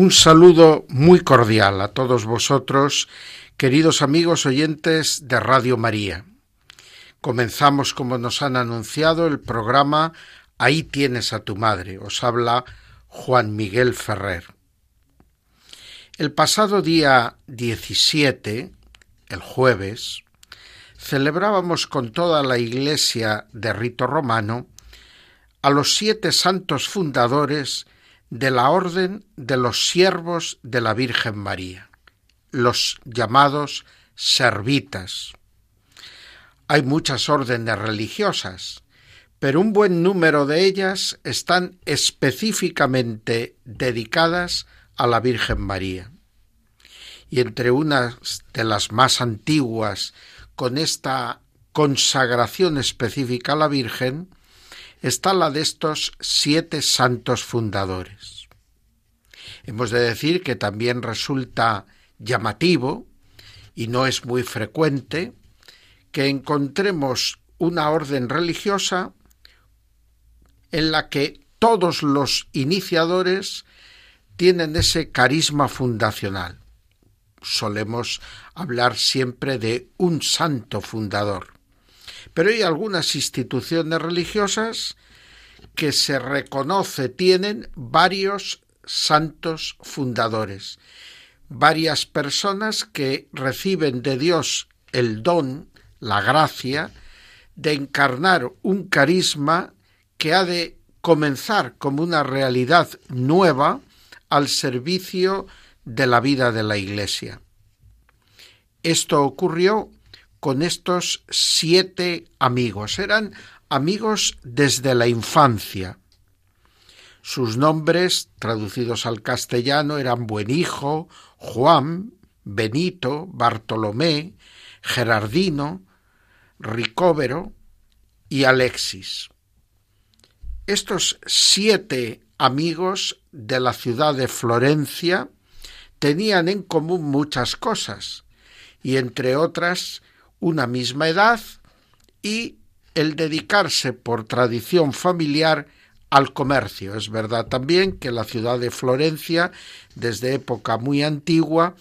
Un saludo muy cordial a todos vosotros, queridos amigos oyentes de Radio María. Comenzamos, como nos han anunciado, el programa Ahí tienes a tu madre. Os habla Juan Miguel Ferrer. El pasado día 17, el jueves, celebrábamos con toda la Iglesia de rito romano a los siete santos fundadores de la Orden de los Siervos de la Virgen María, los llamados servitas. Hay muchas órdenes religiosas, pero un buen número de ellas están específicamente dedicadas a la Virgen María. Y entre unas de las más antiguas con esta consagración específica a la Virgen está la de estos siete santos fundadores. Hemos de decir que también resulta llamativo y no es muy frecuente que encontremos una orden religiosa en la que todos los iniciadores tienen ese carisma fundacional. Solemos hablar siempre de un santo fundador. Pero hay algunas instituciones religiosas que se reconoce tienen varios santos fundadores, varias personas que reciben de Dios el don, la gracia, de encarnar un carisma que ha de comenzar como una realidad nueva al servicio de la vida de la Iglesia. Esto ocurrió con estos siete amigos. Eran amigos desde la infancia. Sus nombres, traducidos al castellano, eran Buen Hijo, Juan, Benito, Bartolomé, Gerardino, Ricóvero y Alexis. Estos siete amigos de la ciudad de Florencia tenían en común muchas cosas, y entre otras una misma edad y el dedicarse por tradición familiar al comercio. Es verdad también que la ciudad de Florencia, desde época muy antigua,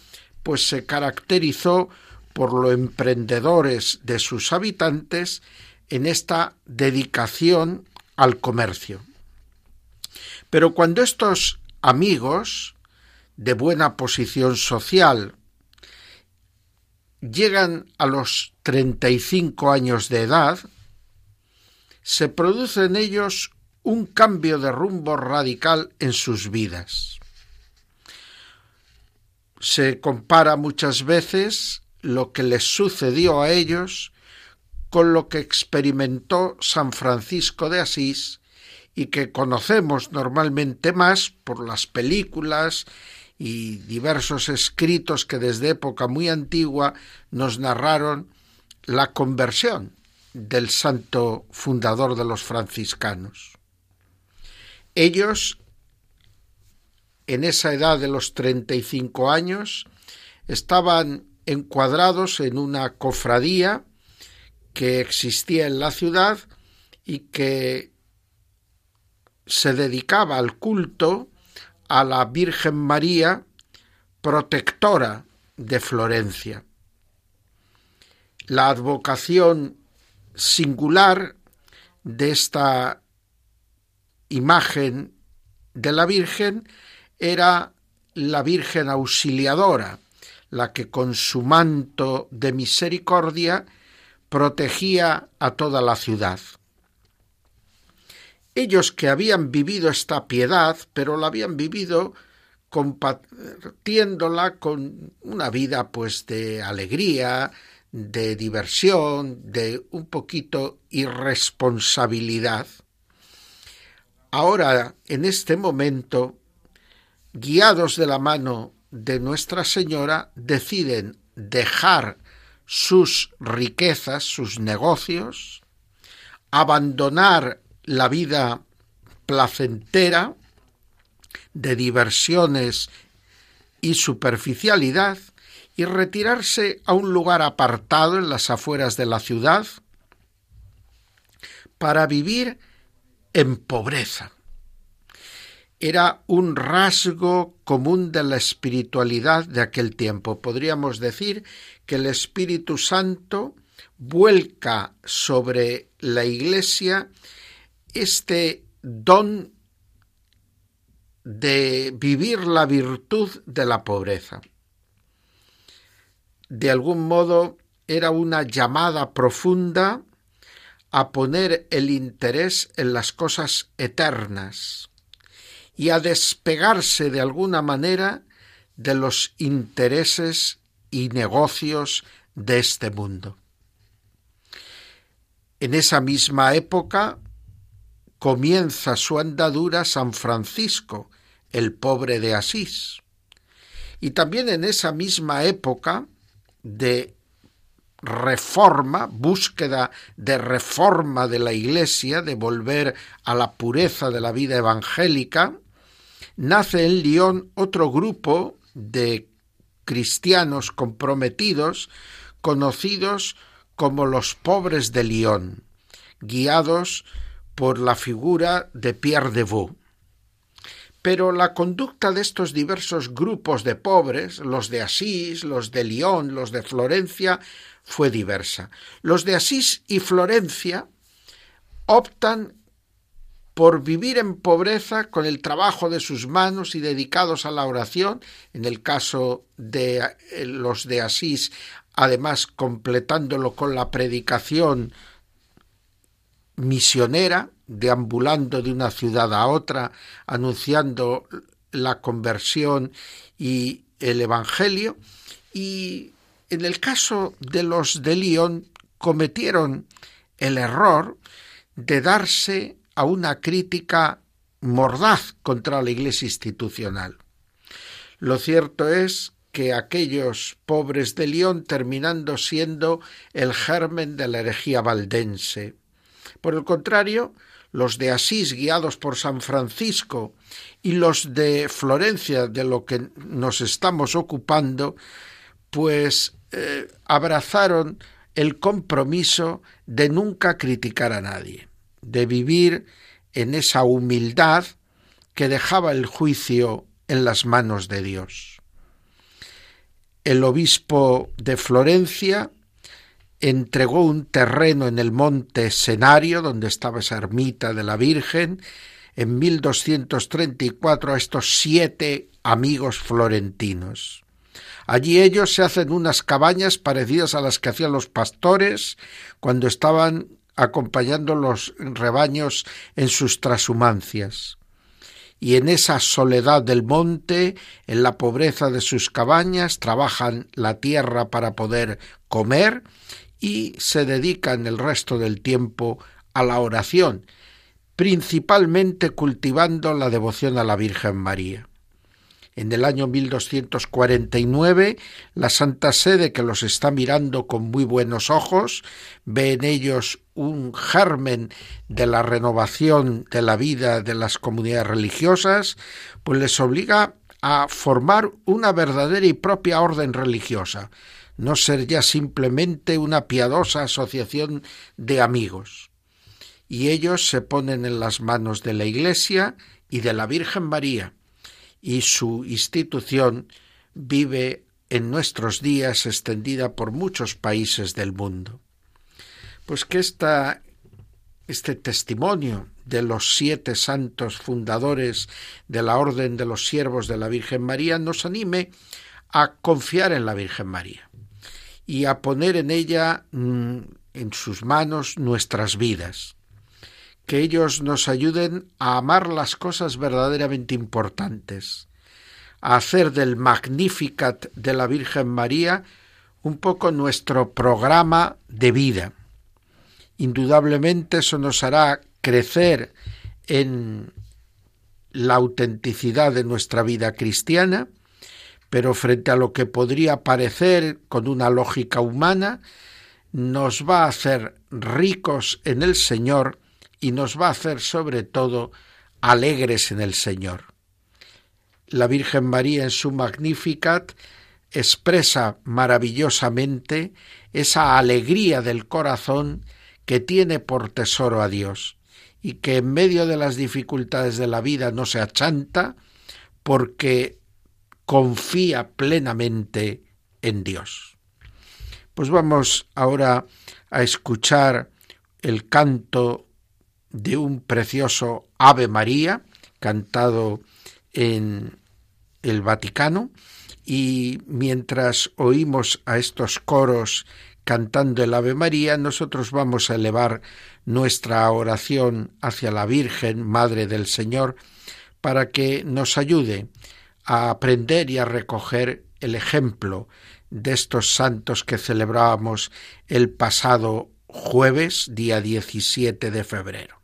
pues se caracterizó por lo emprendedores de sus habitantes en esta dedicación al comercio. Pero cuando estos amigos de buena posición social llegan a los 35 años de edad, se produce en ellos un cambio de rumbo radical en sus vidas. Se compara muchas veces lo que les sucedió a ellos con lo que experimentó San Francisco de Asís y que conocemos normalmente más por las películas y diversos escritos que desde época muy antigua nos narraron la conversión del santo fundador de los franciscanos. Ellos, en esa edad de los 35 años, estaban encuadrados en una cofradía que existía en la ciudad y que se dedicaba al culto a la Virgen María, protectora de Florencia. La advocación singular de esta imagen de la Virgen era la Virgen auxiliadora, la que con su manto de misericordia protegía a toda la ciudad. Ellos que habían vivido esta piedad, pero la habían vivido compartiéndola con una vida pues de alegría, de diversión, de un poquito irresponsabilidad, ahora, en este momento, guiados de la mano de Nuestra Señora, deciden dejar sus riquezas, sus negocios, abandonar la vida placentera de diversiones y superficialidad y retirarse a un lugar apartado en las afueras de la ciudad para vivir en pobreza. Era un rasgo común de la espiritualidad de aquel tiempo. Podríamos decir que el Espíritu Santo vuelca sobre la Iglesia este don de vivir la virtud de la pobreza. De algún modo era una llamada profunda a poner el interés en las cosas eternas y a despegarse de alguna manera de los intereses y negocios de este mundo. En esa misma época comienza su andadura San Francisco, el pobre de Asís. Y también en esa misma época de reforma, búsqueda de reforma de la Iglesia, de volver a la pureza de la vida evangélica, nace en Lyon otro grupo de cristianos comprometidos, conocidos como los pobres de Lyon, guiados por la figura de Pierre de Vaux. Pero la conducta de estos diversos grupos de pobres, los de Asís, los de Lyon, los de Florencia, fue diversa. Los de Asís y Florencia optan por vivir en pobreza con el trabajo de sus manos y dedicados a la oración, en el caso de eh, los de Asís, además completándolo con la predicación misionera, deambulando de una ciudad a otra, anunciando la conversión y el Evangelio, y en el caso de los de Lyon cometieron el error de darse a una crítica mordaz contra la Iglesia institucional. Lo cierto es que aquellos pobres de Lyon terminando siendo el germen de la herejía valdense. Por el contrario, los de Asís guiados por San Francisco y los de Florencia de lo que nos estamos ocupando, pues eh, abrazaron el compromiso de nunca criticar a nadie, de vivir en esa humildad que dejaba el juicio en las manos de Dios. El obispo de Florencia entregó un terreno en el monte Escenario, donde estaba esa ermita de la Virgen, en 1234 a estos siete amigos florentinos. Allí ellos se hacen unas cabañas parecidas a las que hacían los pastores cuando estaban acompañando los rebaños en sus trashumancias. Y en esa soledad del monte, en la pobreza de sus cabañas, trabajan la tierra para poder comer y se dedican el resto del tiempo a la oración, principalmente cultivando la devoción a la Virgen María. En el año 1249, la Santa Sede, que los está mirando con muy buenos ojos, ve en ellos un germen de la renovación de la vida de las comunidades religiosas, pues les obliga a formar una verdadera y propia orden religiosa, no ser ya simplemente una piadosa asociación de amigos. Y ellos se ponen en las manos de la Iglesia y de la Virgen María, y su institución vive en nuestros días extendida por muchos países del mundo. Pues que este testimonio de los siete santos fundadores de la Orden de los Siervos de la Virgen María nos anime a confiar en la Virgen María y a poner en ella mm, en sus manos nuestras vidas que ellos nos ayuden a amar las cosas verdaderamente importantes, a hacer del Magnificat de la Virgen María un poco nuestro programa de vida. Indudablemente eso nos hará crecer en la autenticidad de nuestra vida cristiana, pero frente a lo que podría parecer con una lógica humana, nos va a hacer ricos en el Señor y nos va a hacer sobre todo alegres en el Señor. La Virgen María en su Magnificat expresa maravillosamente esa alegría del corazón que tiene por tesoro a Dios y que en medio de las dificultades de la vida no se achanta porque confía plenamente en Dios. Pues vamos ahora a escuchar el canto de un precioso Ave María, cantado en el Vaticano, y mientras oímos a estos coros cantando el Ave María, nosotros vamos a elevar nuestra oración hacia la Virgen, Madre del Señor, para que nos ayude a aprender y a recoger el ejemplo de estos santos que celebrábamos el pasado jueves, día 17 de febrero.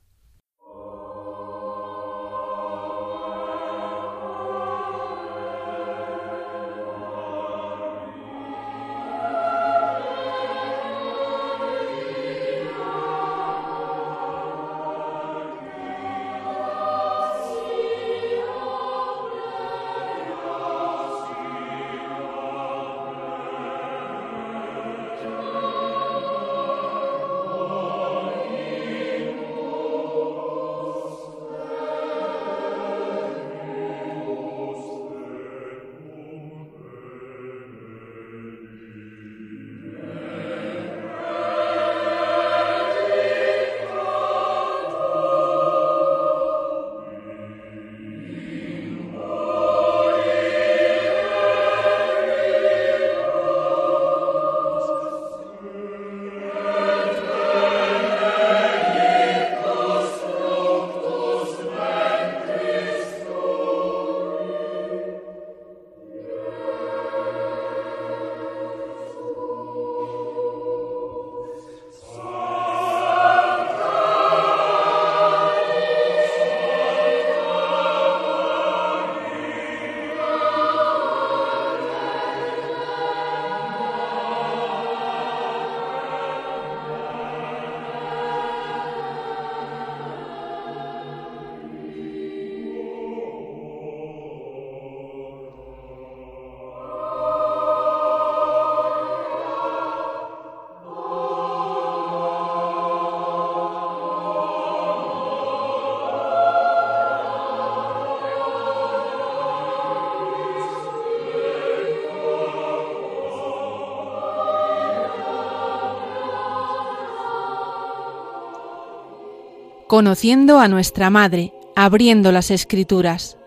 Conociendo a nuestra Madre, abriendo las Escrituras.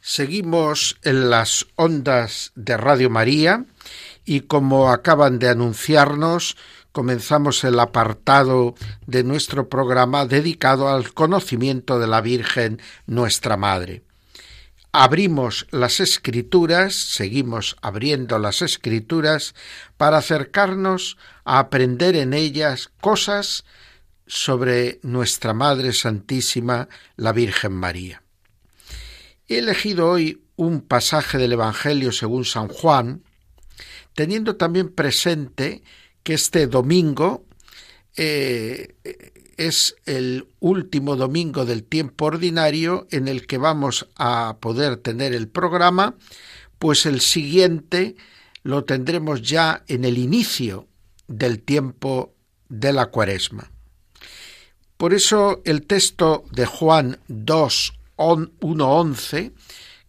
Seguimos en las ondas de Radio María y como acaban de anunciarnos, comenzamos el apartado de nuestro programa dedicado al conocimiento de la Virgen nuestra Madre. Abrimos las escrituras, seguimos abriendo las escrituras para acercarnos a aprender en ellas cosas sobre nuestra Madre Santísima, la Virgen María. He elegido hoy un pasaje del Evangelio según San Juan, teniendo también presente que este domingo eh, es el último domingo del tiempo ordinario en el que vamos a poder tener el programa, pues el siguiente lo tendremos ya en el inicio del tiempo de la cuaresma. Por eso el texto de Juan 2, 1.11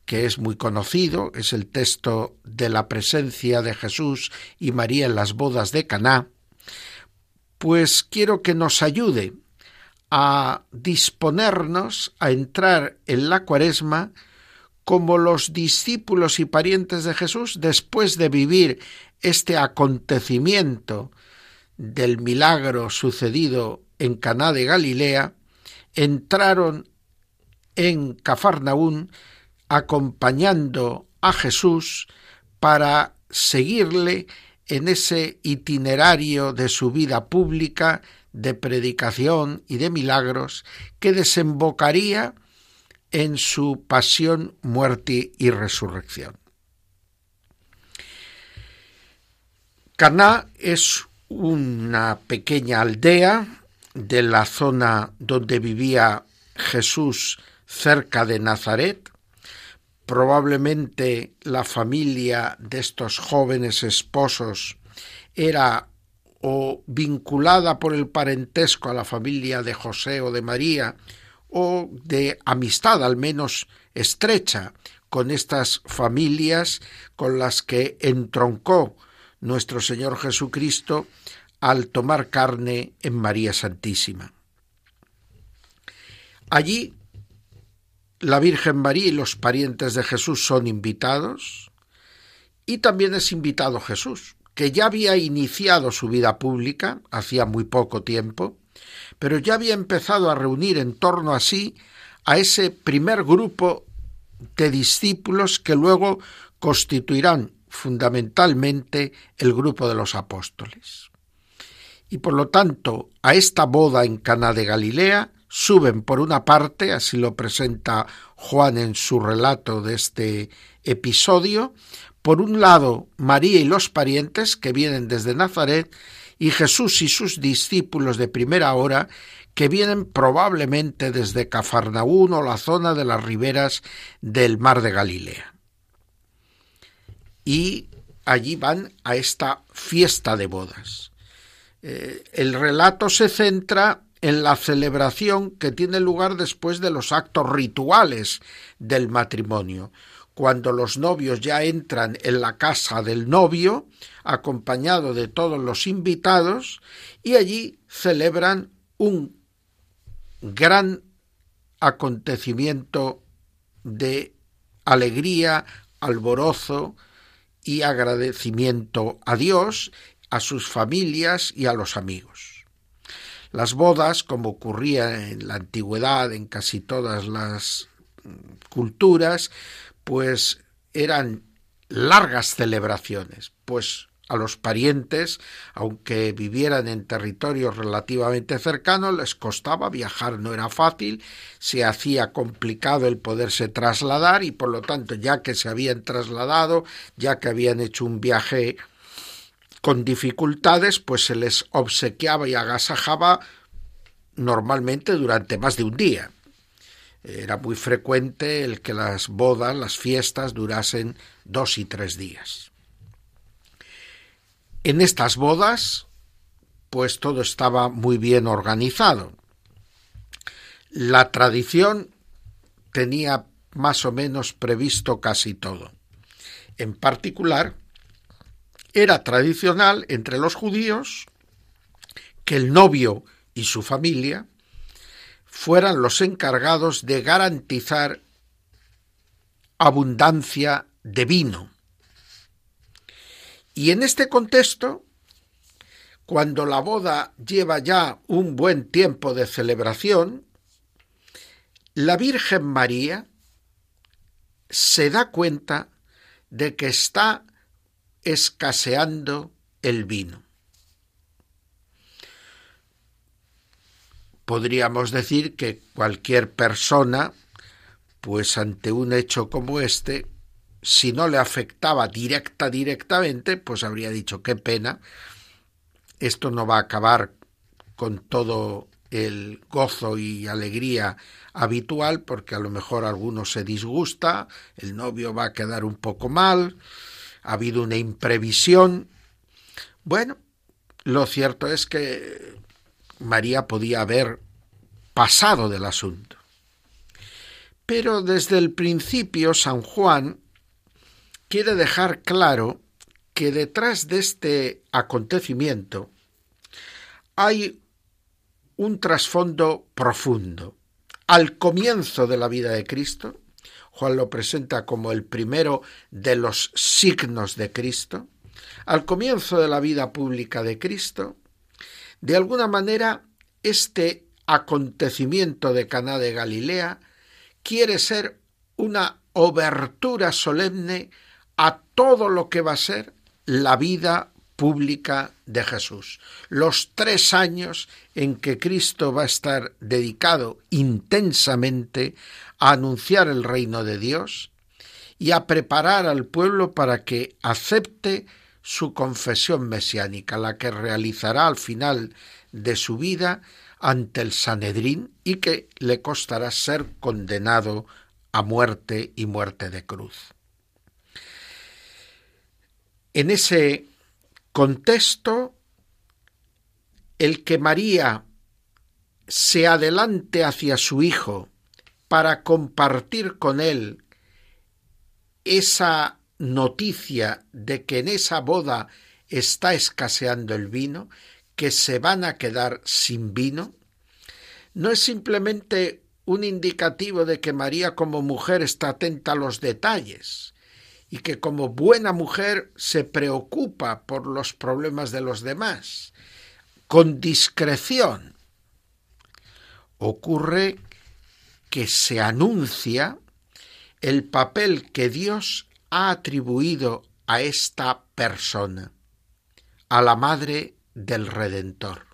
que es muy conocido, es el texto de la presencia de Jesús y María en las bodas de Caná, pues quiero que nos ayude a disponernos a entrar en la Cuaresma como los discípulos y parientes de Jesús después de vivir este acontecimiento del milagro sucedido en Caná de Galilea, entraron en Cafarnaún acompañando a Jesús para seguirle en ese itinerario de su vida pública de predicación y de milagros que desembocaría en su pasión, muerte y resurrección. Caná es una pequeña aldea de la zona donde vivía Jesús cerca de Nazaret. Probablemente la familia de estos jóvenes esposos era o vinculada por el parentesco a la familia de José o de María, o de amistad al menos estrecha con estas familias con las que entroncó nuestro Señor Jesucristo al tomar carne en María Santísima. Allí la Virgen María y los parientes de Jesús son invitados y también es invitado Jesús que ya había iniciado su vida pública hacía muy poco tiempo, pero ya había empezado a reunir en torno a sí a ese primer grupo de discípulos que luego constituirán fundamentalmente el grupo de los apóstoles. Y por lo tanto, a esta boda en Cana de Galilea suben por una parte, así lo presenta Juan en su relato de este episodio, por un lado, María y los parientes que vienen desde Nazaret, y Jesús y sus discípulos de primera hora que vienen probablemente desde Cafarnaún o la zona de las riberas del mar de Galilea. Y allí van a esta fiesta de bodas. Eh, el relato se centra en la celebración que tiene lugar después de los actos rituales del matrimonio, cuando los novios ya entran en la casa del novio, acompañado de todos los invitados, y allí celebran un gran acontecimiento de alegría, alborozo y agradecimiento a Dios, a sus familias y a los amigos. Las bodas, como ocurría en la antigüedad en casi todas las culturas, pues eran largas celebraciones, pues a los parientes, aunque vivieran en territorios relativamente cercanos, les costaba viajar, no era fácil, se hacía complicado el poderse trasladar y por lo tanto, ya que se habían trasladado, ya que habían hecho un viaje con dificultades, pues se les obsequiaba y agasajaba normalmente durante más de un día. Era muy frecuente el que las bodas, las fiestas durasen dos y tres días. En estas bodas, pues todo estaba muy bien organizado. La tradición tenía más o menos previsto casi todo. En particular, era tradicional entre los judíos que el novio y su familia fueran los encargados de garantizar abundancia de vino. Y en este contexto, cuando la boda lleva ya un buen tiempo de celebración, la Virgen María se da cuenta de que está escaseando el vino. podríamos decir que cualquier persona, pues ante un hecho como este, si no le afectaba directa directamente, pues habría dicho qué pena, esto no va a acabar con todo el gozo y alegría habitual, porque a lo mejor alguno se disgusta, el novio va a quedar un poco mal, ha habido una imprevisión. Bueno, lo cierto es que María podía haber pasado del asunto. Pero desde el principio San Juan quiere dejar claro que detrás de este acontecimiento hay un trasfondo profundo. Al comienzo de la vida de Cristo, Juan lo presenta como el primero de los signos de Cristo, al comienzo de la vida pública de Cristo, de alguna manera, este acontecimiento de Caná de Galilea quiere ser una obertura solemne a todo lo que va a ser la vida pública de Jesús. Los tres años en que Cristo va a estar dedicado intensamente a anunciar el reino de Dios y a preparar al pueblo para que acepte su confesión mesiánica, la que realizará al final de su vida ante el Sanedrín y que le costará ser condenado a muerte y muerte de cruz. En ese contexto, el que María se adelante hacia su Hijo para compartir con él esa noticia de que en esa boda está escaseando el vino, que se van a quedar sin vino, no es simplemente un indicativo de que María como mujer está atenta a los detalles, y que como buena mujer se preocupa por los problemas de los demás, con discreción. Ocurre que se anuncia el papel que Dios ha atribuido a esta persona, a la madre del Redentor.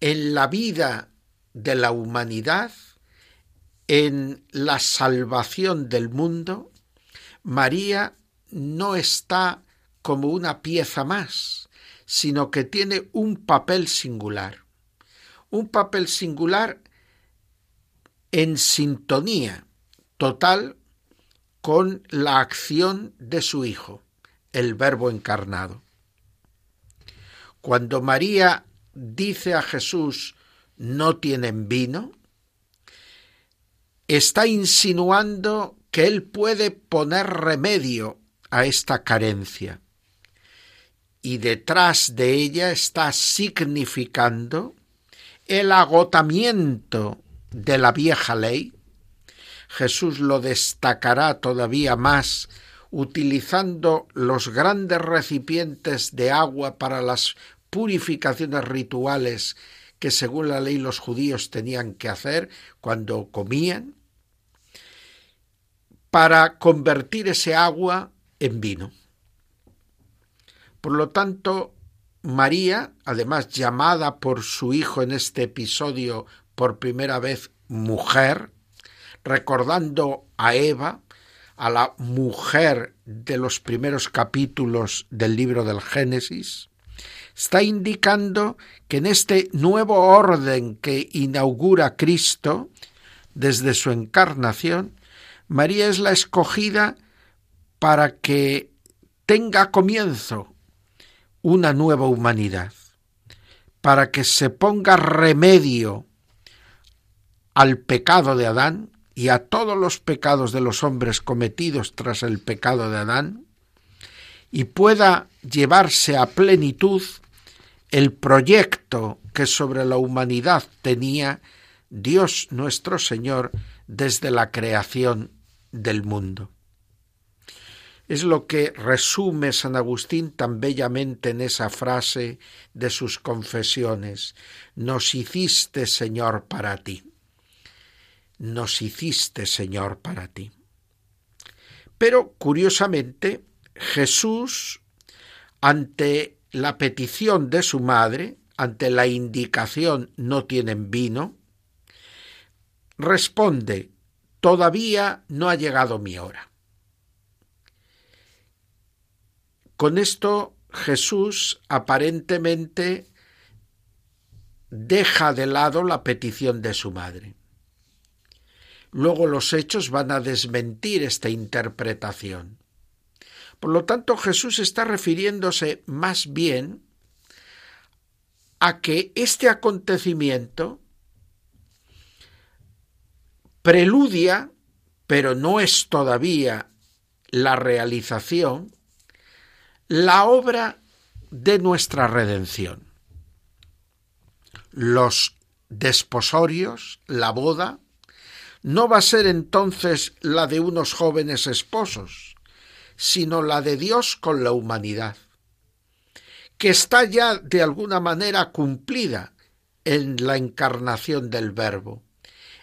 En la vida de la humanidad, en la salvación del mundo, María no está como una pieza más, sino que tiene un papel singular. Un papel singular en sintonía total con la acción de su Hijo, el Verbo encarnado. Cuando María dice a Jesús, no tienen vino, está insinuando que Él puede poner remedio a esta carencia. Y detrás de ella está significando el agotamiento de la vieja ley. Jesús lo destacará todavía más utilizando los grandes recipientes de agua para las purificaciones rituales que según la ley los judíos tenían que hacer cuando comían para convertir ese agua en vino. Por lo tanto, María, además llamada por su hijo en este episodio por primera vez mujer, recordando a Eva, a la mujer de los primeros capítulos del libro del Génesis, está indicando que en este nuevo orden que inaugura Cristo desde su encarnación, María es la escogida para que tenga comienzo una nueva humanidad, para que se ponga remedio al pecado de Adán y a todos los pecados de los hombres cometidos tras el pecado de Adán, y pueda llevarse a plenitud el proyecto que sobre la humanidad tenía Dios nuestro Señor desde la creación del mundo. Es lo que resume San Agustín tan bellamente en esa frase de sus confesiones. Nos hiciste, Señor, para ti. Nos hiciste, Señor, para ti. Pero, curiosamente, Jesús, ante la petición de su madre, ante la indicación no tienen vino, responde, todavía no ha llegado mi hora. Con esto Jesús aparentemente deja de lado la petición de su madre. Luego los hechos van a desmentir esta interpretación. Por lo tanto, Jesús está refiriéndose más bien a que este acontecimiento preludia, pero no es todavía la realización, la obra de nuestra redención. Los desposorios, la boda, no va a ser entonces la de unos jóvenes esposos, sino la de Dios con la humanidad, que está ya de alguna manera cumplida en la encarnación del Verbo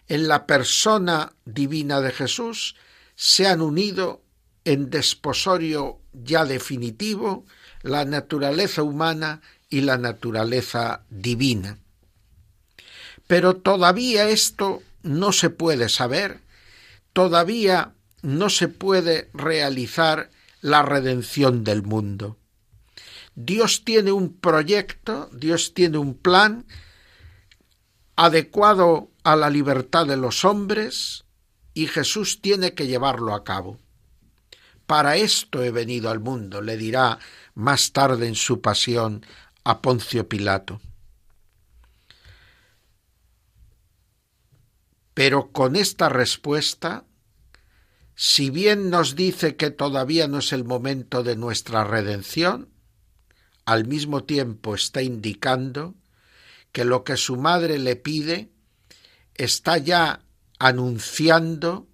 en la persona divina de Jesús se han unido en desposorio ya definitivo la naturaleza humana y la naturaleza divina. Pero todavía esto no se puede saber, todavía no se puede realizar la redención del mundo. Dios tiene un proyecto, Dios tiene un plan adecuado a la libertad de los hombres y Jesús tiene que llevarlo a cabo. Para esto he venido al mundo, le dirá más tarde en su pasión a Poncio Pilato. Pero con esta respuesta, si bien nos dice que todavía no es el momento de nuestra redención, al mismo tiempo está indicando que lo que su madre le pide está ya anunciando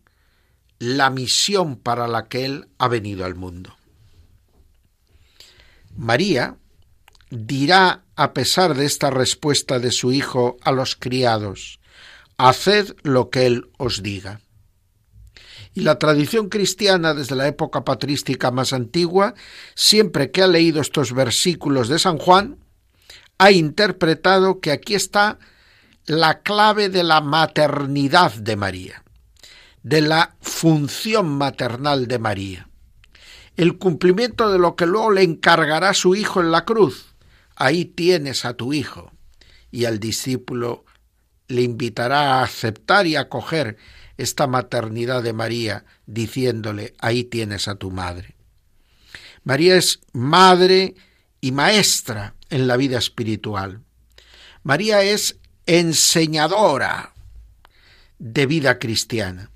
la misión para la que él ha venido al mundo. María dirá, a pesar de esta respuesta de su hijo a los criados, Haced lo que él os diga. Y la tradición cristiana desde la época patrística más antigua, siempre que ha leído estos versículos de San Juan, ha interpretado que aquí está la clave de la maternidad de María, de la función maternal de María, el cumplimiento de lo que luego le encargará su hijo en la cruz. Ahí tienes a tu hijo. Y al discípulo le invitará a aceptar y acoger esta maternidad de María, diciéndole, ahí tienes a tu madre. María es madre y maestra en la vida espiritual. María es enseñadora de vida cristiana.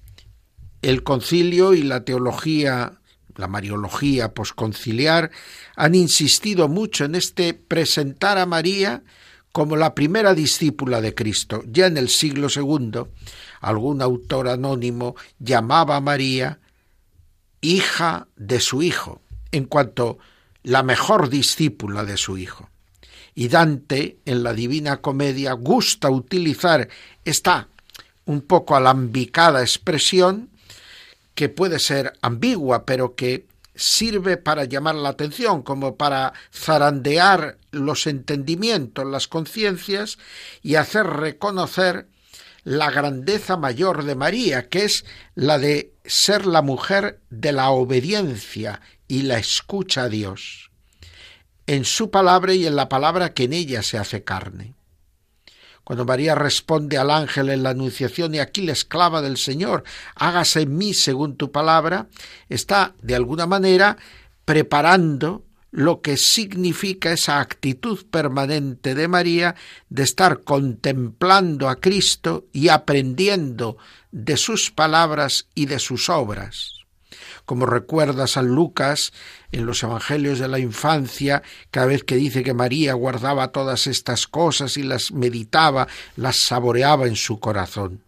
El concilio y la teología, la mariología posconciliar, han insistido mucho en este presentar a María como la primera discípula de Cristo. Ya en el siglo II, algún autor anónimo llamaba a María hija de su hijo, en cuanto la mejor discípula de su hijo. Y Dante, en la Divina Comedia, gusta utilizar esta un poco alambicada expresión, que puede ser ambigua, pero que sirve para llamar la atención, como para zarandear los entendimientos, las conciencias y hacer reconocer la grandeza mayor de María, que es la de ser la mujer de la obediencia y la escucha a Dios, en su palabra y en la palabra que en ella se hace carne. Cuando María responde al ángel en la Anunciación, y aquí la esclava del Señor, hágase en mí según tu palabra, está de alguna manera preparando lo que significa esa actitud permanente de María de estar contemplando a Cristo y aprendiendo de sus palabras y de sus obras como recuerda San Lucas en los Evangelios de la infancia, cada vez que dice que María guardaba todas estas cosas y las meditaba, las saboreaba en su corazón.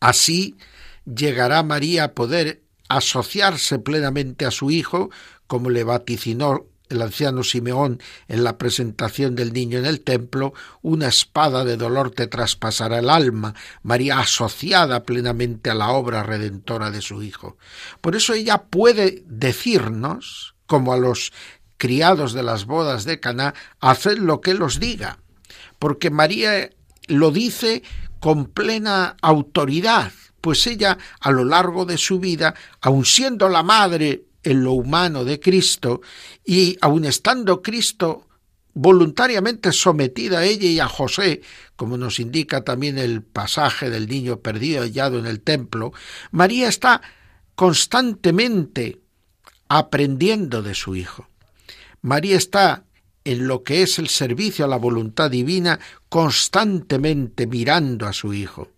Así llegará María a poder asociarse plenamente a su Hijo, como le vaticinó el anciano Simeón en la presentación del niño en el templo, una espada de dolor te traspasará el alma, María asociada plenamente a la obra redentora de su Hijo. Por eso ella puede decirnos, como a los criados de las bodas de Caná, haced lo que él os diga, porque María lo dice con plena autoridad, pues ella a lo largo de su vida, aun siendo la madre en lo humano de Cristo y aun estando Cristo voluntariamente sometida a ella y a José, como nos indica también el pasaje del niño perdido hallado en el templo, María está constantemente aprendiendo de su Hijo. María está en lo que es el servicio a la voluntad divina, constantemente mirando a su Hijo.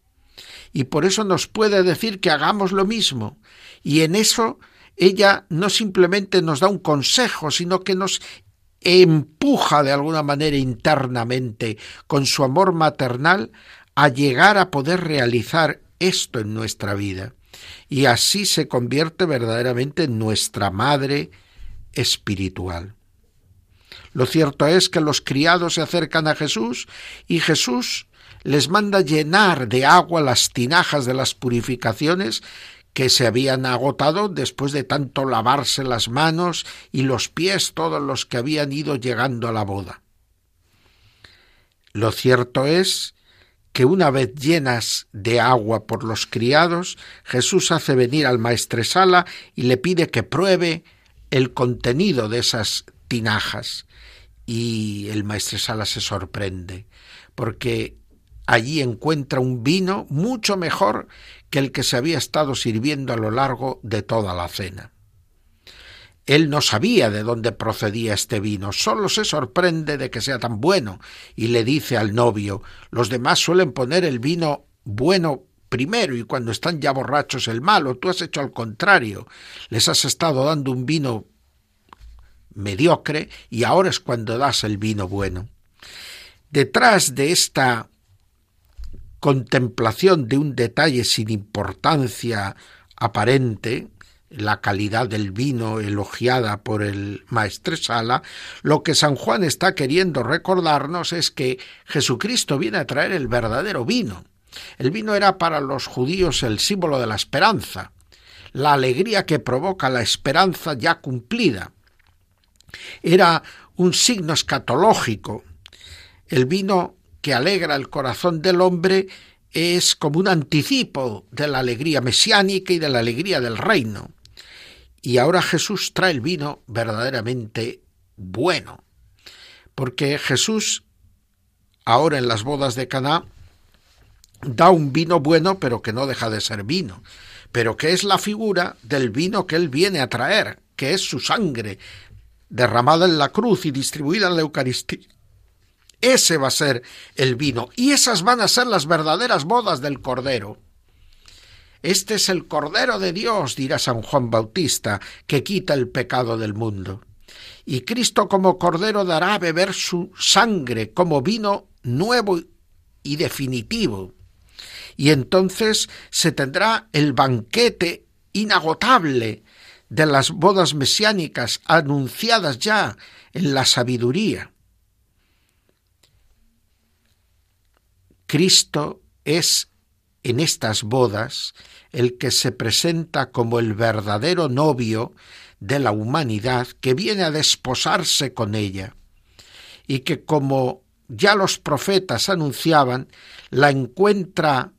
Y por eso nos puede decir que hagamos lo mismo. Y en eso ella no simplemente nos da un consejo, sino que nos empuja de alguna manera internamente con su amor maternal a llegar a poder realizar esto en nuestra vida. Y así se convierte verdaderamente en nuestra madre espiritual. Lo cierto es que los criados se acercan a Jesús y Jesús les manda llenar de agua las tinajas de las purificaciones que se habían agotado después de tanto lavarse las manos y los pies todos los que habían ido llegando a la boda. Lo cierto es que una vez llenas de agua por los criados, Jesús hace venir al maestresala y le pide que pruebe el contenido de esas tinajas. Y el maestresala se sorprende, porque allí encuentra un vino mucho mejor que el que se había estado sirviendo a lo largo de toda la cena. Él no sabía de dónde procedía este vino, solo se sorprende de que sea tan bueno y le dice al novio los demás suelen poner el vino bueno primero y cuando están ya borrachos el malo, tú has hecho al contrario, les has estado dando un vino mediocre y ahora es cuando das el vino bueno. Detrás de esta contemplación de un detalle sin importancia aparente, la calidad del vino elogiada por el maestresala, lo que San Juan está queriendo recordarnos es que Jesucristo viene a traer el verdadero vino. El vino era para los judíos el símbolo de la esperanza, la alegría que provoca la esperanza ya cumplida. Era un signo escatológico. El vino que alegra el corazón del hombre es como un anticipo de la alegría mesiánica y de la alegría del reino. Y ahora Jesús trae el vino verdaderamente bueno, porque Jesús ahora en las bodas de Caná da un vino bueno, pero que no deja de ser vino, pero que es la figura del vino que él viene a traer, que es su sangre derramada en la cruz y distribuida en la Eucaristía. Ese va a ser el vino y esas van a ser las verdaderas bodas del Cordero. Este es el Cordero de Dios, dirá San Juan Bautista, que quita el pecado del mundo. Y Cristo como Cordero dará a beber su sangre como vino nuevo y definitivo. Y entonces se tendrá el banquete inagotable de las bodas mesiánicas anunciadas ya en la sabiduría. Cristo es en estas bodas el que se presenta como el verdadero novio de la humanidad que viene a desposarse con ella y que como ya los profetas anunciaban, la encuentra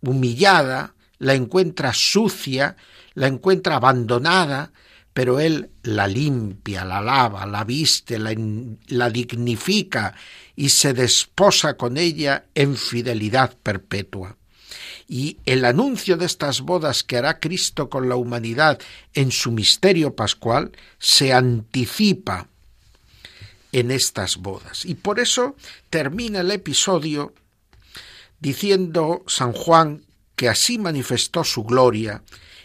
humillada, la encuentra sucia, la encuentra abandonada, pero él la limpia, la lava, la viste, la, la, dignifica y se desposa con ella en fidelidad perpetua. Y el anuncio de estas bodas que hará Cristo con la humanidad en su misterio pascual se anticipa en estas bodas. Y por eso termina el episodio diciendo San Juan que así manifestó su gloria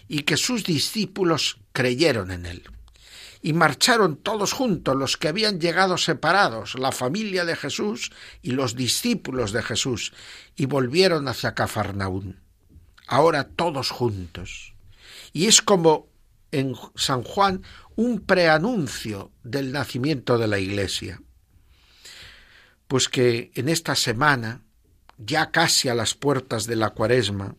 y que sus discípulos creyeron en él. Y marcharon todos juntos los que habían llegado separados, la familia de Jesús y los discípulos de Jesús, y volvieron hacia Cafarnaún. Ahora todos juntos. Y es como en San Juan un preanuncio del nacimiento de la Iglesia. Pues que en esta semana, ya casi a las puertas de la cuaresma,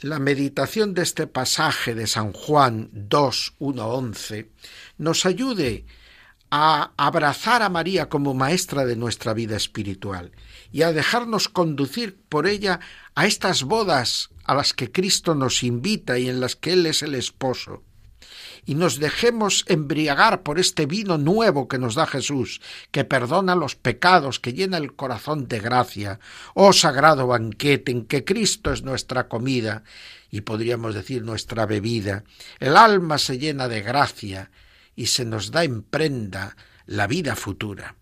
la meditación de este pasaje de San Juan 2, 1, 11 nos ayude a abrazar a María como maestra de nuestra vida espiritual y a dejarnos conducir por ella a estas bodas a las que Cristo nos invita y en las que Él es el esposo y nos dejemos embriagar por este vino nuevo que nos da Jesús, que perdona los pecados, que llena el corazón de gracia. Oh sagrado banquete en que Cristo es nuestra comida y podríamos decir nuestra bebida. El alma se llena de gracia y se nos da en prenda la vida futura.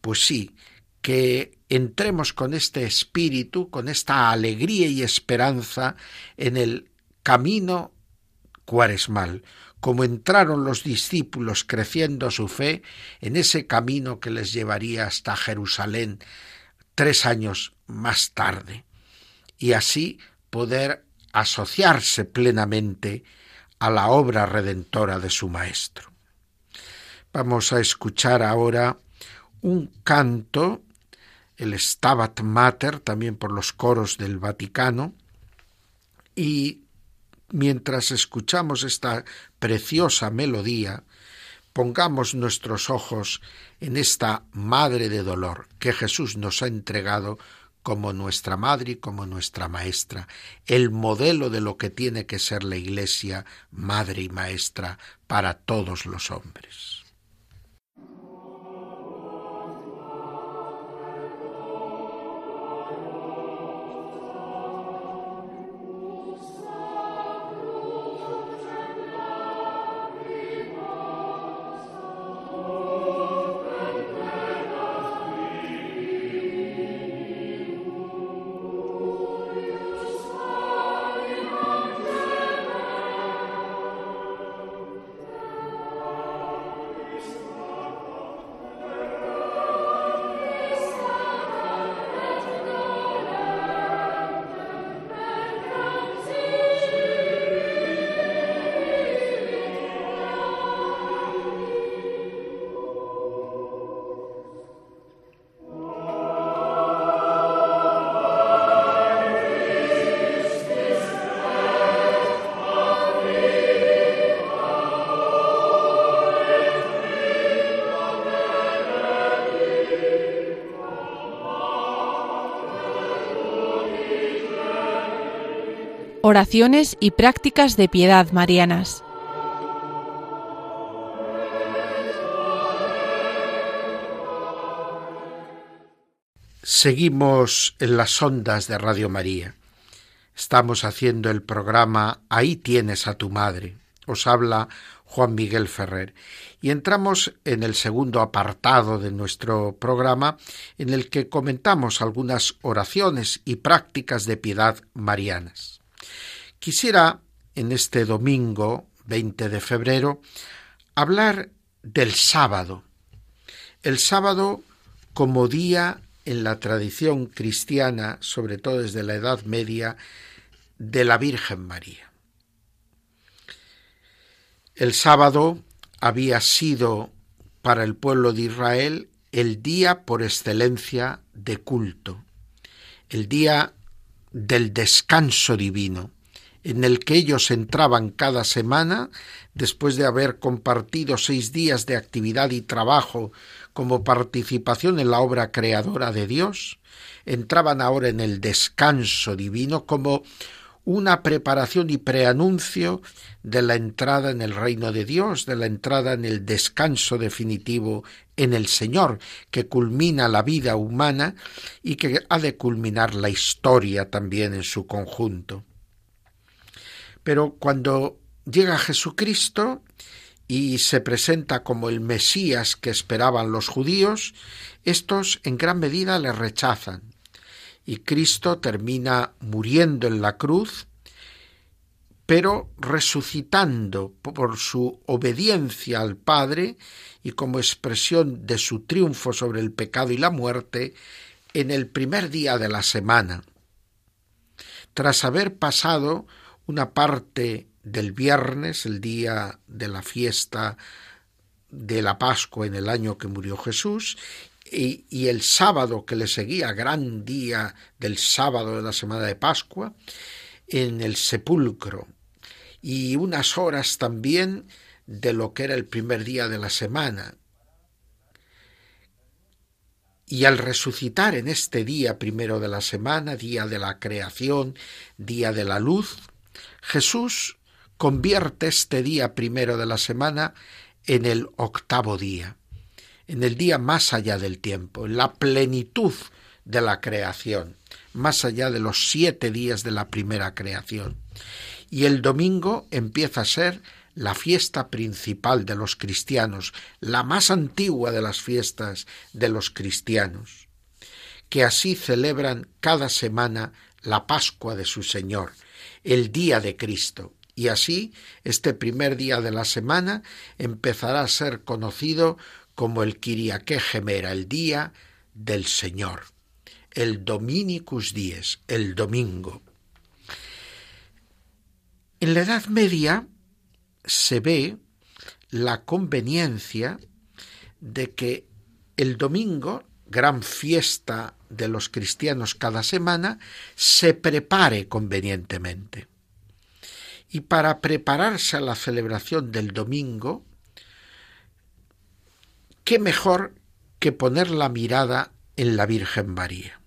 Pues sí, que entremos con este espíritu, con esta alegría y esperanza en el camino cuaresmal, como entraron los discípulos creciendo su fe en ese camino que les llevaría hasta Jerusalén tres años más tarde, y así poder asociarse plenamente a la obra redentora de su Maestro. Vamos a escuchar ahora un canto el Stabat Mater, también por los coros del Vaticano, y mientras escuchamos esta preciosa melodía, pongamos nuestros ojos en esta Madre de Dolor que Jesús nos ha entregado como nuestra Madre y como nuestra Maestra, el modelo de lo que tiene que ser la Iglesia, Madre y Maestra para todos los hombres. Oraciones y prácticas de piedad marianas. Seguimos en las ondas de Radio María. Estamos haciendo el programa Ahí tienes a tu madre. Os habla Juan Miguel Ferrer. Y entramos en el segundo apartado de nuestro programa en el que comentamos algunas oraciones y prácticas de piedad marianas. Quisiera en este domingo 20 de febrero hablar del sábado. El sábado como día en la tradición cristiana, sobre todo desde la Edad Media, de la Virgen María. El sábado había sido para el pueblo de Israel el día por excelencia de culto, el día del descanso divino, en el que ellos entraban cada semana, después de haber compartido seis días de actividad y trabajo como participación en la obra creadora de Dios, entraban ahora en el descanso divino como una preparación y preanuncio de la entrada en el reino de Dios, de la entrada en el descanso definitivo en el Señor, que culmina la vida humana y que ha de culminar la historia también en su conjunto. Pero cuando llega Jesucristo y se presenta como el Mesías que esperaban los judíos, estos en gran medida le rechazan. Y Cristo termina muriendo en la cruz, pero resucitando por su obediencia al Padre y como expresión de su triunfo sobre el pecado y la muerte en el primer día de la semana. Tras haber pasado una parte del viernes, el día de la fiesta de la Pascua en el año que murió Jesús, y, el sábado que le seguía, gran día del sábado de la semana de Pascua, en el sepulcro, y unas horas también de lo que era el primer día de la semana. Y al resucitar en este día primero de la semana, día de la creación, día de la luz, Jesús convierte este día primero de la semana en el octavo día, en el día más allá del tiempo, en la plenitud de la creación, más allá de los siete días de la primera creación. Y el domingo empieza a ser la fiesta principal de los cristianos, la más antigua de las fiestas de los cristianos, que así celebran cada semana la Pascua de su Señor, el día de Cristo. Y así, este primer día de la semana empezará a ser conocido como el Kiriaque Gemera, el día del Señor, el Dominicus Dies, el domingo. En la Edad Media se ve la conveniencia de que el domingo gran fiesta de los cristianos cada semana, se prepare convenientemente. Y para prepararse a la celebración del domingo, ¿qué mejor que poner la mirada en la Virgen María?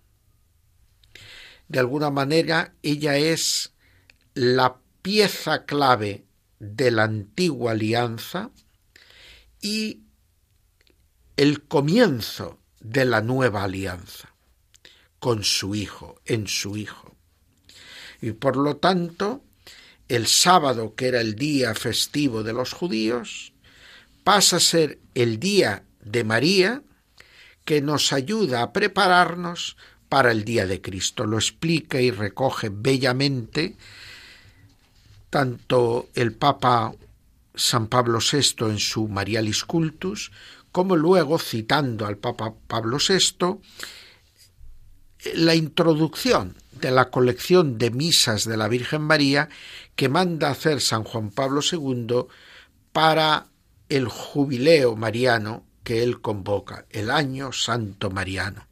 De alguna manera, ella es la pieza clave de la antigua alianza y el comienzo de la nueva alianza con su Hijo, en su Hijo. Y por lo tanto, el sábado, que era el día festivo de los judíos, pasa a ser el día de María, que nos ayuda a prepararnos para el día de Cristo. Lo explica y recoge bellamente tanto el Papa San Pablo VI en su Marialis Cultus, como luego, citando al Papa Pablo VI, la introducción de la colección de misas de la Virgen María que manda hacer San Juan Pablo II para el jubileo mariano que él convoca, el año santo mariano,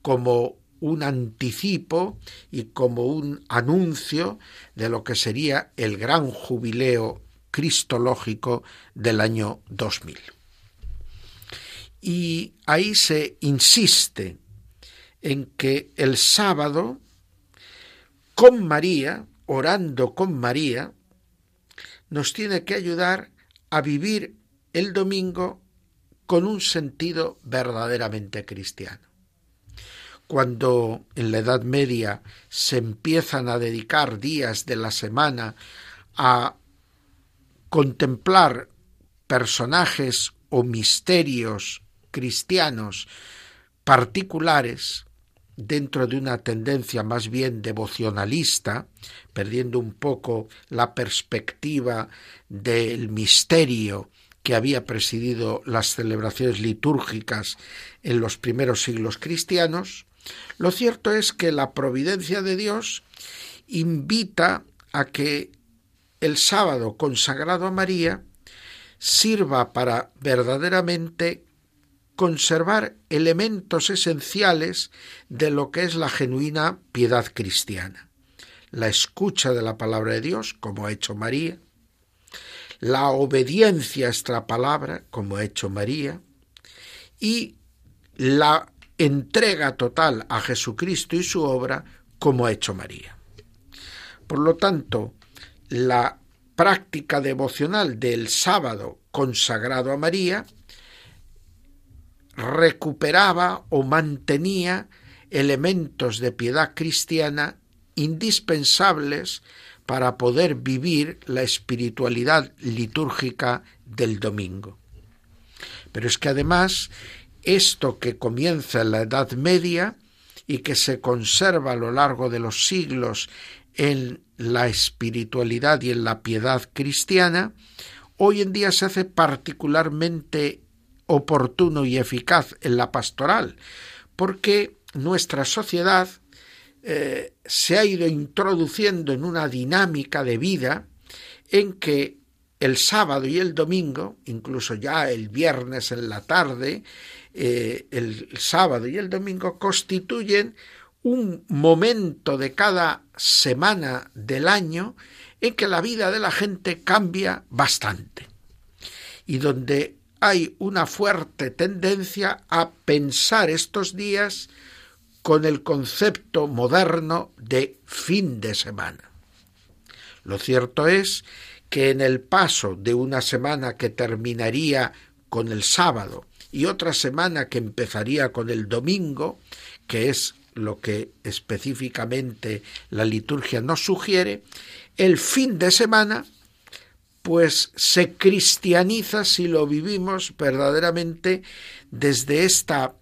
como un anticipo y como un anuncio de lo que sería el gran jubileo cristológico del año 2000. Y ahí se insiste en que el sábado, con María, orando con María, nos tiene que ayudar a vivir el domingo con un sentido verdaderamente cristiano. Cuando en la Edad Media se empiezan a dedicar días de la semana a contemplar personajes o misterios cristianos particulares dentro de una tendencia más bien devocionalista, perdiendo un poco la perspectiva del misterio que había presidido las celebraciones litúrgicas en los primeros siglos cristianos, lo cierto es que la providencia de Dios invita a que el sábado consagrado a María sirva para verdaderamente conservar elementos esenciales de lo que es la genuina piedad cristiana. La escucha de la palabra de Dios, como ha hecho María, la obediencia a esta palabra, como ha hecho María, y la entrega total a Jesucristo y su obra, como ha hecho María. Por lo tanto, la práctica devocional del sábado consagrado a María recuperaba o mantenía elementos de piedad cristiana indispensables para poder vivir la espiritualidad litúrgica del domingo. Pero es que además esto que comienza en la Edad Media y que se conserva a lo largo de los siglos en la espiritualidad y en la piedad cristiana, hoy en día se hace particularmente oportuno y eficaz en la pastoral, porque nuestra sociedad eh, se ha ido introduciendo en una dinámica de vida en que el sábado y el domingo, incluso ya el viernes en la tarde, eh, el sábado y el domingo constituyen un momento de cada semana del año en que la vida de la gente cambia bastante y donde hay una fuerte tendencia a pensar estos días con el concepto moderno de fin de semana. Lo cierto es que en el paso de una semana que terminaría con el sábado y otra semana que empezaría con el domingo, que es lo que específicamente la liturgia nos sugiere, el fin de semana pues se cristianiza si lo vivimos verdaderamente desde esta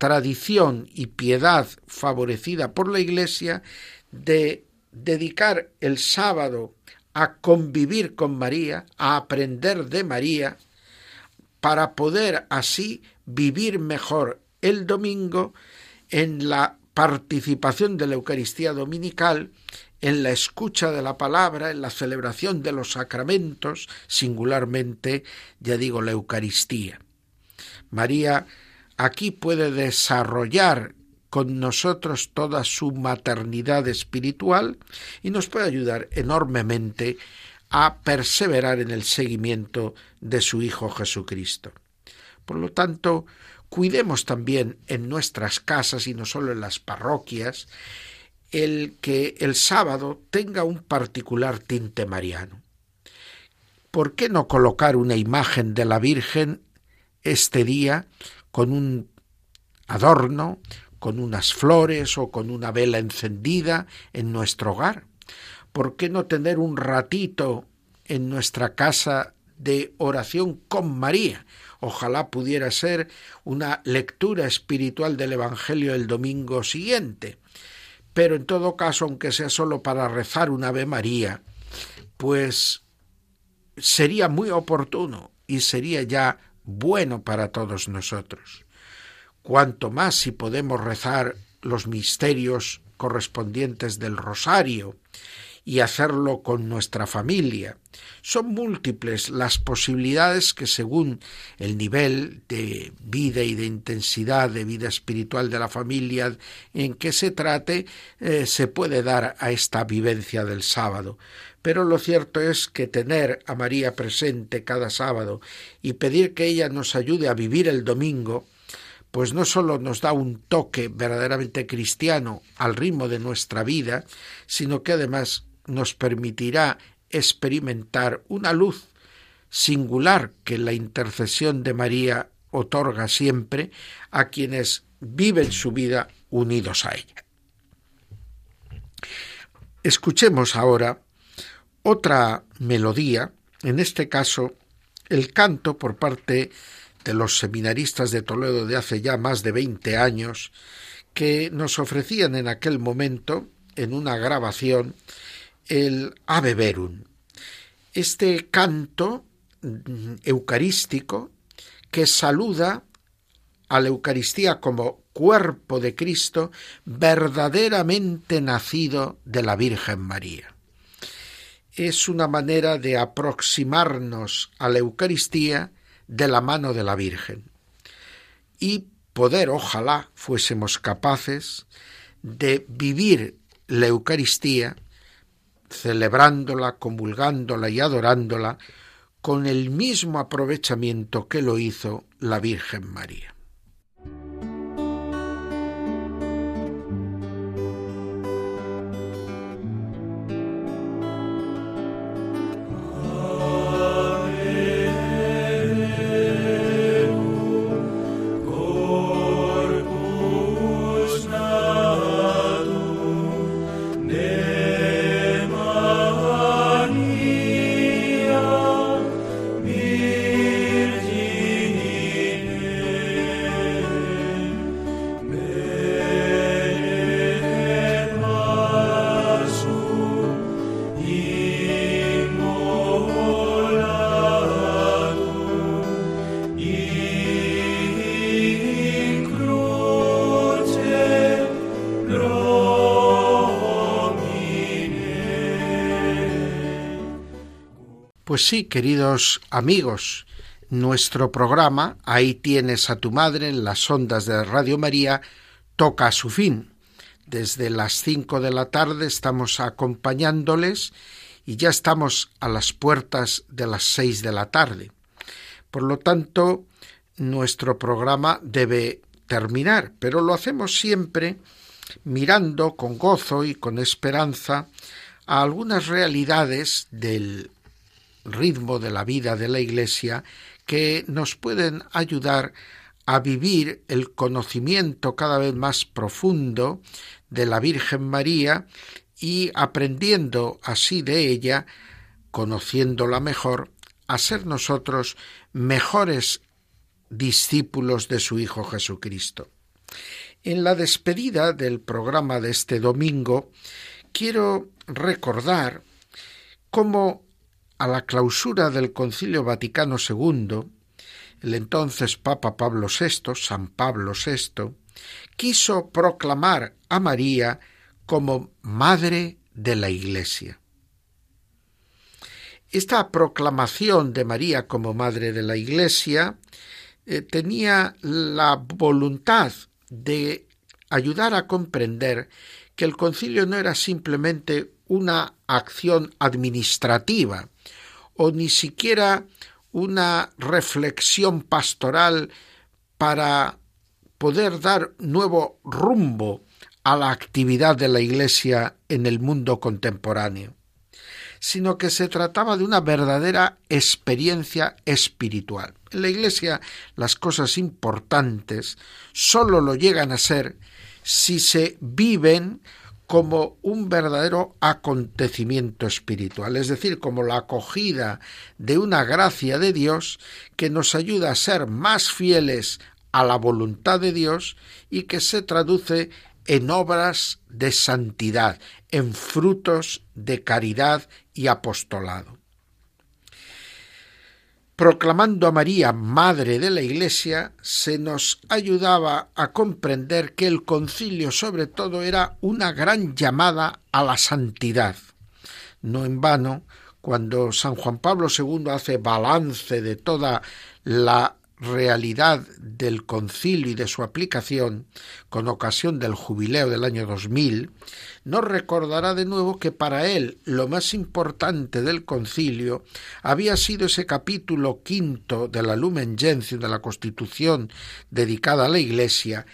tradición y piedad favorecida por la Iglesia de dedicar el sábado a convivir con María, a aprender de María, para poder así vivir mejor el domingo en la participación de la Eucaristía Dominical, en la escucha de la palabra, en la celebración de los sacramentos, singularmente, ya digo, la Eucaristía. María aquí puede desarrollar con nosotros toda su maternidad espiritual y nos puede ayudar enormemente a perseverar en el seguimiento de su Hijo Jesucristo. Por lo tanto, cuidemos también en nuestras casas y no solo en las parroquias el que el sábado tenga un particular tinte mariano. ¿Por qué no colocar una imagen de la Virgen este día con un adorno, con unas flores o con una vela encendida en nuestro hogar? ¿Por qué no tener un ratito en nuestra casa de oración con María? Ojalá pudiera ser una lectura espiritual del Evangelio el domingo siguiente. Pero en todo caso, aunque sea solo para rezar una Ave María, pues sería muy oportuno y sería ya bueno para todos nosotros cuanto más si podemos rezar los misterios correspondientes del rosario y hacerlo con nuestra familia. Son múltiples las posibilidades que según el nivel de vida y de intensidad de vida espiritual de la familia en que se trate, eh, se puede dar a esta vivencia del sábado. Pero lo cierto es que tener a María presente cada sábado y pedir que ella nos ayude a vivir el domingo, pues no sólo nos da un toque verdaderamente cristiano al ritmo de nuestra vida, sino que además nos permitirá experimentar una luz singular que la intercesión de María otorga siempre a quienes viven su vida unidos a ella. Escuchemos ahora otra melodía, en este caso el canto por parte de los seminaristas de Toledo de hace ya más de veinte años, que nos ofrecían en aquel momento, en una grabación, el Ave Verum. Este canto mm, eucarístico que saluda a la Eucaristía como cuerpo de Cristo verdaderamente nacido de la Virgen María. Es una manera de aproximarnos a la Eucaristía de la mano de la Virgen y poder, ojalá, fuésemos capaces de vivir la Eucaristía celebrándola, comulgándola y adorándola con el mismo aprovechamiento que lo hizo la Virgen María. Pues sí, queridos amigos, nuestro programa, ahí tienes a tu madre en las ondas de Radio María, toca a su fin. Desde las cinco de la tarde estamos acompañándoles y ya estamos a las puertas de las seis de la tarde. Por lo tanto, nuestro programa debe terminar, pero lo hacemos siempre mirando con gozo y con esperanza a algunas realidades del ritmo de la vida de la Iglesia que nos pueden ayudar a vivir el conocimiento cada vez más profundo de la Virgen María y aprendiendo así de ella, conociéndola mejor, a ser nosotros mejores discípulos de su Hijo Jesucristo. En la despedida del programa de este domingo, quiero recordar cómo a la clausura del Concilio Vaticano II, el entonces Papa Pablo VI, San Pablo VI, quiso proclamar a María como Madre de la Iglesia. Esta proclamación de María como Madre de la Iglesia eh, tenía la voluntad de ayudar a comprender que el concilio no era simplemente una acción administrativa o ni siquiera una reflexión pastoral para poder dar nuevo rumbo a la actividad de la Iglesia en el mundo contemporáneo, sino que se trataba de una verdadera experiencia espiritual. En la Iglesia las cosas importantes sólo lo llegan a ser si se viven como un verdadero acontecimiento espiritual, es decir, como la acogida de una gracia de Dios que nos ayuda a ser más fieles a la voluntad de Dios y que se traduce en obras de santidad, en frutos de caridad y apostolado proclamando a María Madre de la Iglesia, se nos ayudaba a comprender que el concilio sobre todo era una gran llamada a la santidad. No en vano, cuando San Juan Pablo II hace balance de toda la realidad del concilio y de su aplicación con ocasión del jubileo del año 2000, nos recordará de nuevo que para él lo más importante del concilio había sido ese capítulo quinto de la Lumen Gentium de la Constitución dedicada a la Iglesia,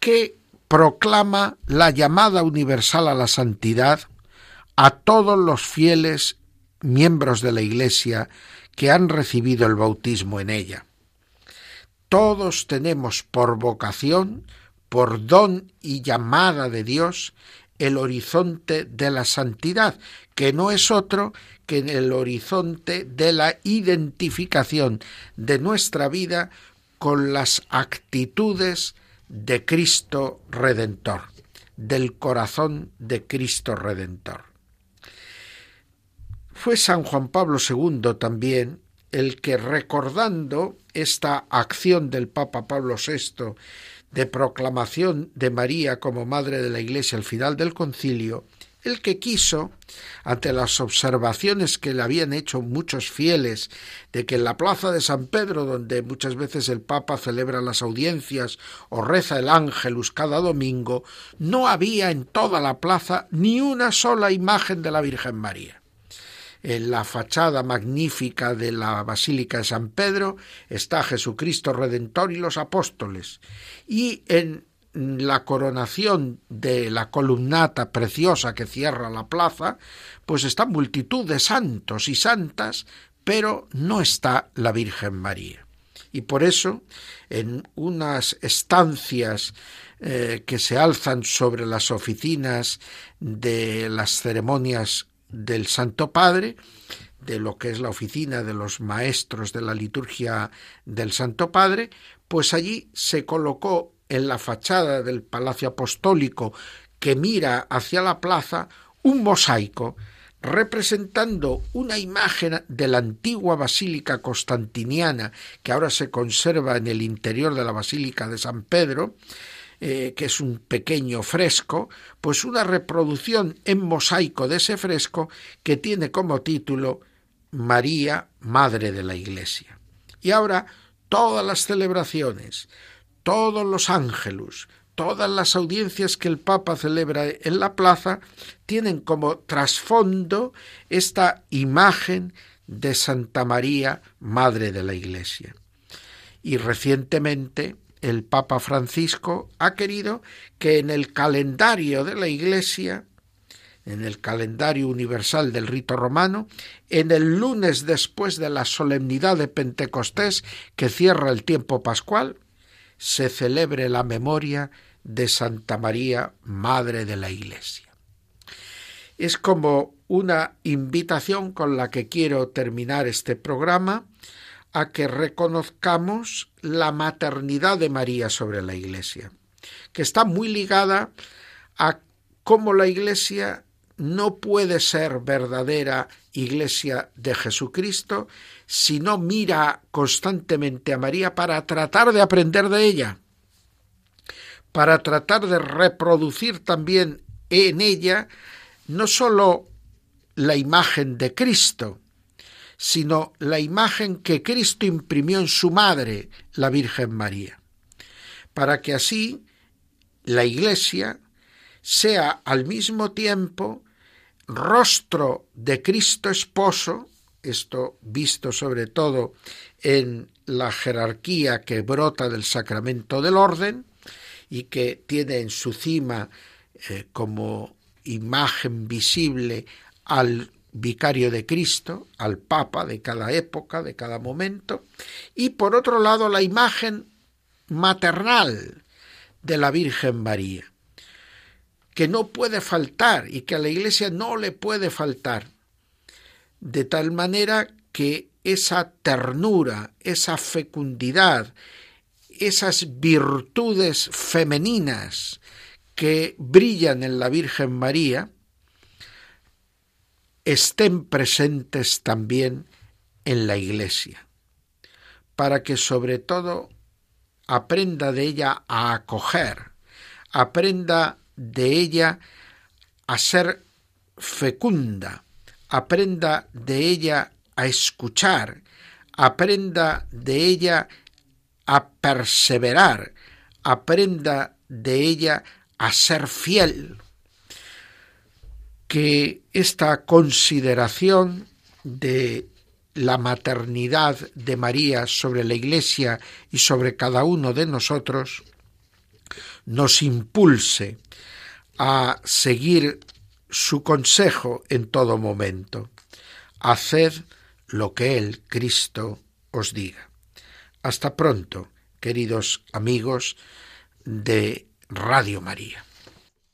que proclama la llamada universal a la santidad a todos los fieles miembros de la Iglesia que han recibido el bautismo en ella. Todos tenemos por vocación, por don y llamada de Dios, el horizonte de la santidad, que no es otro que el horizonte de la identificación de nuestra vida con las actitudes de Cristo Redentor, del corazón de Cristo Redentor. Fue San Juan Pablo II también el que recordando esta acción del Papa Pablo VI de proclamación de María como Madre de la Iglesia al final del concilio, el que quiso, ante las observaciones que le habían hecho muchos fieles de que en la plaza de San Pedro, donde muchas veces el Papa celebra las audiencias o reza el ángelus cada domingo, no había en toda la plaza ni una sola imagen de la Virgen María. En la fachada magnífica de la Basílica de San Pedro está Jesucristo Redentor y los apóstoles. Y en la coronación de la columnata preciosa que cierra la plaza, pues está multitud de santos y santas, pero no está la Virgen María. Y por eso, en unas estancias eh, que se alzan sobre las oficinas de las ceremonias del Santo Padre, de lo que es la oficina de los maestros de la liturgia del Santo Padre, pues allí se colocó en la fachada del Palacio Apostólico que mira hacia la plaza un mosaico representando una imagen de la antigua basílica constantiniana que ahora se conserva en el interior de la Basílica de San Pedro, eh, que es un pequeño fresco, pues una reproducción en mosaico de ese fresco que tiene como título María, Madre de la Iglesia. Y ahora todas las celebraciones, todos los ángelus, todas las audiencias que el Papa celebra en la plaza tienen como trasfondo esta imagen de Santa María, Madre de la Iglesia. Y recientemente el Papa Francisco ha querido que en el calendario de la Iglesia, en el calendario universal del rito romano, en el lunes después de la solemnidad de Pentecostés que cierra el tiempo pascual, se celebre la memoria de Santa María, Madre de la Iglesia. Es como una invitación con la que quiero terminar este programa a que reconozcamos la maternidad de María sobre la Iglesia, que está muy ligada a cómo la Iglesia no puede ser verdadera Iglesia de Jesucristo si no mira constantemente a María para tratar de aprender de ella, para tratar de reproducir también en ella no sólo la imagen de Cristo, sino la imagen que Cristo imprimió en su madre, la Virgen María, para que así la Iglesia sea al mismo tiempo rostro de Cristo esposo, esto visto sobre todo en la jerarquía que brota del sacramento del orden y que tiene en su cima eh, como imagen visible al vicario de Cristo, al Papa de cada época, de cada momento, y por otro lado la imagen maternal de la Virgen María, que no puede faltar y que a la Iglesia no le puede faltar, de tal manera que esa ternura, esa fecundidad, esas virtudes femeninas que brillan en la Virgen María, estén presentes también en la Iglesia, para que sobre todo aprenda de ella a acoger, aprenda de ella a ser fecunda, aprenda de ella a escuchar, aprenda de ella a perseverar, aprenda de ella a ser fiel, que esta consideración de la maternidad de María sobre la Iglesia y sobre cada uno de nosotros nos impulse a seguir su consejo en todo momento. Haced lo que Él, Cristo, os diga. Hasta pronto, queridos amigos de Radio María.